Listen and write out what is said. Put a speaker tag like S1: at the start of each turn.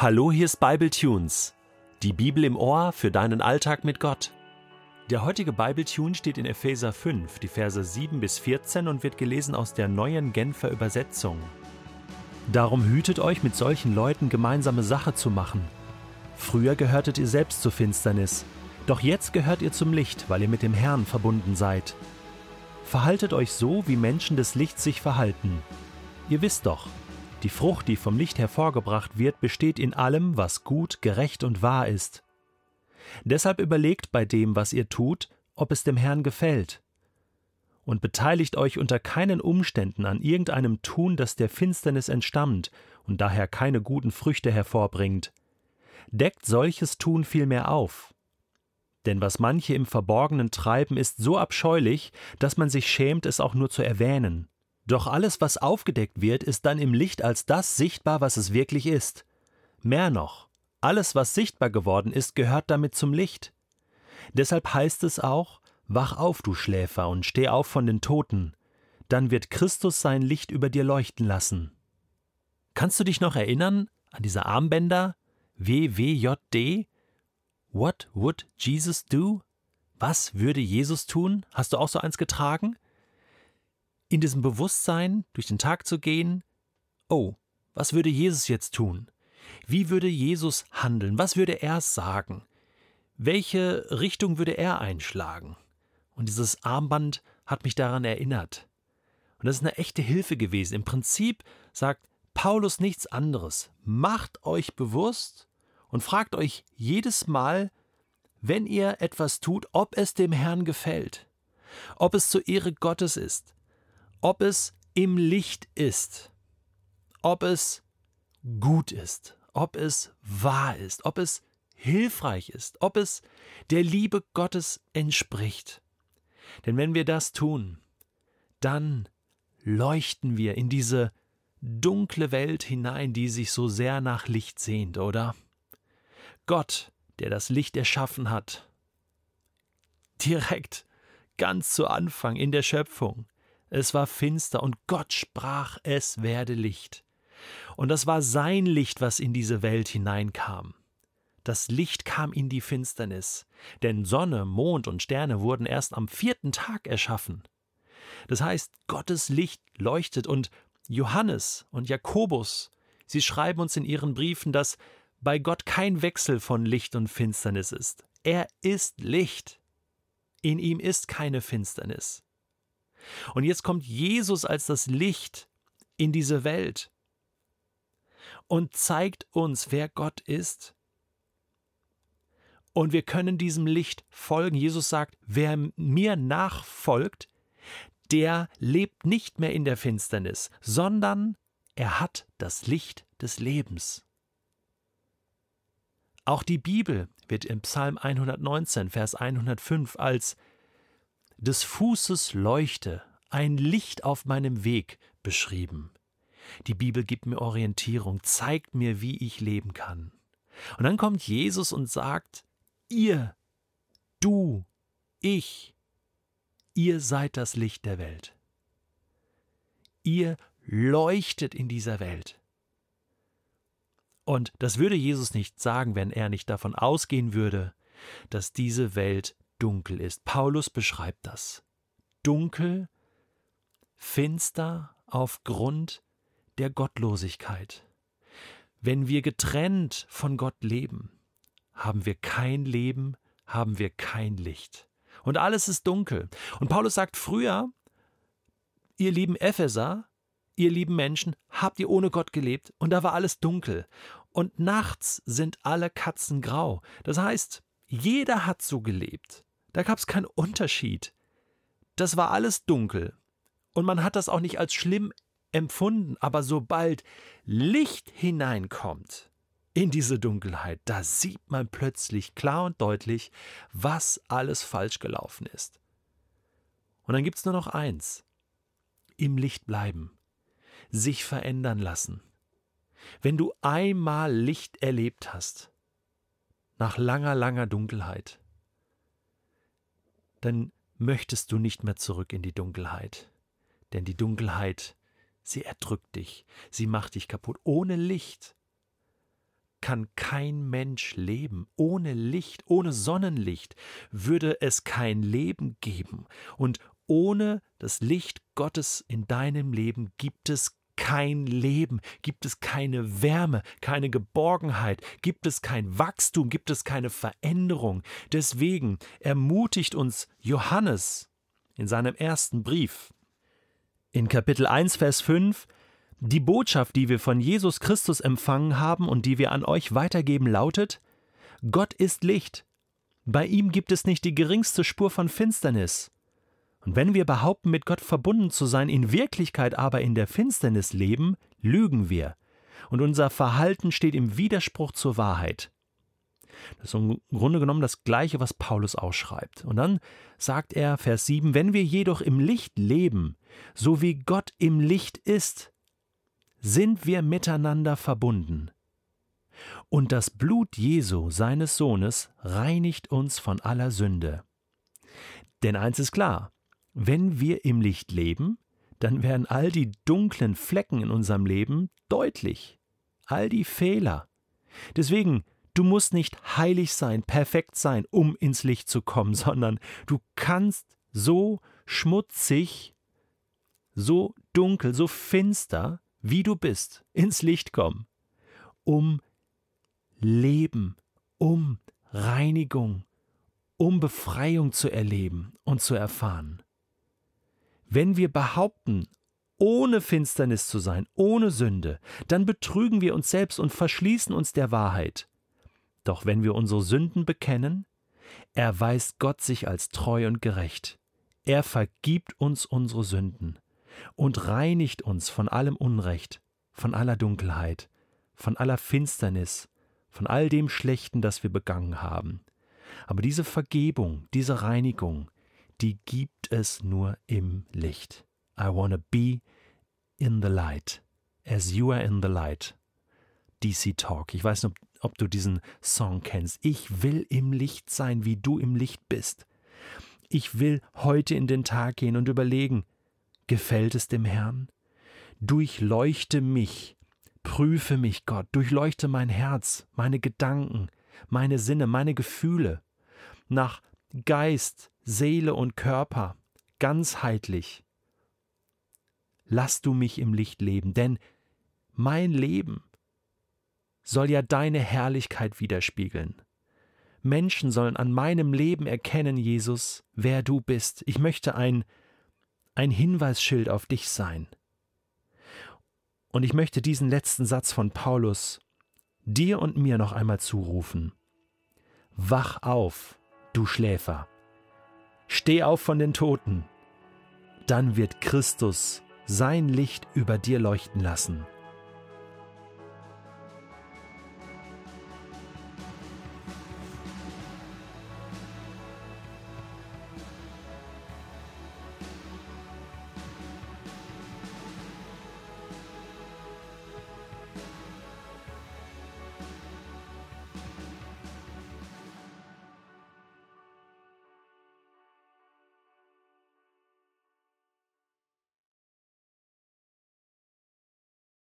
S1: Hallo, hier ist Bible Tunes. Die Bibel im Ohr für deinen Alltag mit Gott. Der heutige Bible Tune steht in Epheser 5, die Verse 7 bis 14 und wird gelesen aus der neuen Genfer Übersetzung. Darum hütet euch, mit solchen Leuten gemeinsame Sache zu machen. Früher gehörtet ihr selbst zur Finsternis, doch jetzt gehört ihr zum Licht, weil ihr mit dem Herrn verbunden seid. Verhaltet euch so, wie Menschen des Lichts sich verhalten. Ihr wisst doch, die Frucht, die vom Licht hervorgebracht wird, besteht in allem, was gut, gerecht und wahr ist. Deshalb überlegt bei dem, was ihr tut, ob es dem Herrn gefällt. Und beteiligt euch unter keinen Umständen an irgendeinem Tun, das der Finsternis entstammt und daher keine guten Früchte hervorbringt. Deckt solches Tun vielmehr auf. Denn was manche im Verborgenen treiben, ist so abscheulich, dass man sich schämt, es auch nur zu erwähnen. Doch alles, was aufgedeckt wird, ist dann im Licht als das sichtbar, was es wirklich ist. Mehr noch, alles, was sichtbar geworden ist, gehört damit zum Licht. Deshalb heißt es auch, Wach auf, du Schläfer, und steh auf von den Toten, dann wird Christus sein Licht über dir leuchten lassen. Kannst du dich noch erinnern an diese Armbänder? WWJD? What would Jesus do? Was würde Jesus tun? Hast du auch so eins getragen? In diesem Bewusstsein durch den Tag zu gehen, oh, was würde Jesus jetzt tun? Wie würde Jesus handeln? Was würde er sagen? Welche Richtung würde er einschlagen? Und dieses Armband hat mich daran erinnert. Und das ist eine echte Hilfe gewesen. Im Prinzip sagt Paulus nichts anderes. Macht euch bewusst und fragt euch jedes Mal, wenn ihr etwas tut, ob es dem Herrn gefällt, ob es zur Ehre Gottes ist, ob es im Licht ist, ob es gut ist, ob es wahr ist, ob es hilfreich ist, ob es der Liebe Gottes entspricht. Denn wenn wir das tun, dann leuchten wir in diese dunkle Welt hinein, die sich so sehr nach Licht sehnt, oder? Gott, der das Licht erschaffen hat, direkt ganz zu Anfang in der Schöpfung, es war finster und Gott sprach, es werde Licht. Und das war sein Licht, was in diese Welt hineinkam. Das Licht kam in die Finsternis, denn Sonne, Mond und Sterne wurden erst am vierten Tag erschaffen. Das heißt, Gottes Licht leuchtet und Johannes und Jakobus, sie schreiben uns in ihren Briefen, dass bei Gott kein Wechsel von Licht und Finsternis ist. Er ist Licht. In ihm ist keine Finsternis. Und jetzt kommt Jesus als das Licht in diese Welt und zeigt uns, wer Gott ist. Und wir können diesem Licht folgen. Jesus sagt, wer mir nachfolgt, der lebt nicht mehr in der Finsternis, sondern er hat das Licht des Lebens. Auch die Bibel wird im Psalm 119, Vers 105 als des Fußes Leuchte, ein Licht auf meinem Weg beschrieben. Die Bibel gibt mir Orientierung, zeigt mir, wie ich leben kann. Und dann kommt Jesus und sagt, ihr, du, ich, ihr seid das Licht der Welt. Ihr leuchtet in dieser Welt. Und das würde Jesus nicht sagen, wenn er nicht davon ausgehen würde, dass diese Welt dunkel ist. Paulus beschreibt das. Dunkel, finster aufgrund der Gottlosigkeit. Wenn wir getrennt von Gott leben, haben wir kein Leben, haben wir kein Licht. Und alles ist dunkel. Und Paulus sagt früher, ihr lieben Epheser, ihr lieben Menschen, habt ihr ohne Gott gelebt und da war alles dunkel. Und nachts sind alle Katzen grau. Das heißt, jeder hat so gelebt. Da gab es keinen Unterschied. Das war alles dunkel. Und man hat das auch nicht als schlimm empfunden, aber sobald Licht hineinkommt in diese Dunkelheit, da sieht man plötzlich klar und deutlich, was alles falsch gelaufen ist. Und dann gibt es nur noch eins. Im Licht bleiben. Sich verändern lassen. Wenn du einmal Licht erlebt hast, nach langer, langer Dunkelheit, dann möchtest du nicht mehr zurück in die Dunkelheit. Denn die Dunkelheit, sie erdrückt dich, sie macht dich kaputt. Ohne Licht kann kein Mensch leben. Ohne Licht, ohne Sonnenlicht würde es kein Leben geben. Und ohne das Licht Gottes in deinem Leben gibt es kein Leben, gibt es keine Wärme, keine Geborgenheit, gibt es kein Wachstum, gibt es keine Veränderung. Deswegen ermutigt uns Johannes in seinem ersten Brief in Kapitel 1, Vers 5 die Botschaft, die wir von Jesus Christus empfangen haben und die wir an euch weitergeben, lautet Gott ist Licht. Bei ihm gibt es nicht die geringste Spur von Finsternis. Und wenn wir behaupten, mit Gott verbunden zu sein, in Wirklichkeit aber in der Finsternis leben, lügen wir. Und unser Verhalten steht im Widerspruch zur Wahrheit. Das ist im Grunde genommen das Gleiche, was Paulus ausschreibt. Und dann sagt er, Vers 7, wenn wir jedoch im Licht leben, so wie Gott im Licht ist, sind wir miteinander verbunden. Und das Blut Jesu, seines Sohnes, reinigt uns von aller Sünde. Denn eins ist klar, wenn wir im Licht leben, dann werden all die dunklen Flecken in unserem Leben deutlich, all die Fehler. Deswegen, du musst nicht heilig sein, perfekt sein, um ins Licht zu kommen, sondern du kannst so schmutzig, so dunkel, so finster wie du bist, ins Licht kommen, um Leben, um Reinigung, um Befreiung zu erleben und zu erfahren. Wenn wir behaupten, ohne Finsternis zu sein, ohne Sünde, dann betrügen wir uns selbst und verschließen uns der Wahrheit. Doch wenn wir unsere Sünden bekennen, erweist Gott sich als treu und gerecht. Er vergibt uns unsere Sünden und reinigt uns von allem Unrecht, von aller Dunkelheit, von aller Finsternis, von all dem Schlechten, das wir begangen haben. Aber diese Vergebung, diese Reinigung, die gibt es nur im Licht. I wanna be in the light, as you are in the light. DC Talk. Ich weiß nicht, ob, ob du diesen Song kennst. Ich will im Licht sein, wie du im Licht bist. Ich will heute in den Tag gehen und überlegen, Gefällt es dem Herrn? Durchleuchte mich, prüfe mich, Gott, durchleuchte mein Herz, meine Gedanken, meine Sinne, meine Gefühle, nach Geist, Seele und Körper, ganzheitlich. Lass du mich im Licht leben, denn mein Leben soll ja deine Herrlichkeit widerspiegeln. Menschen sollen an meinem Leben erkennen, Jesus, wer du bist. Ich möchte ein ein Hinweisschild auf dich sein. Und ich möchte diesen letzten Satz von Paulus dir und mir noch einmal zurufen. Wach auf, du Schläfer. Steh auf von den Toten. Dann wird Christus sein Licht über dir leuchten lassen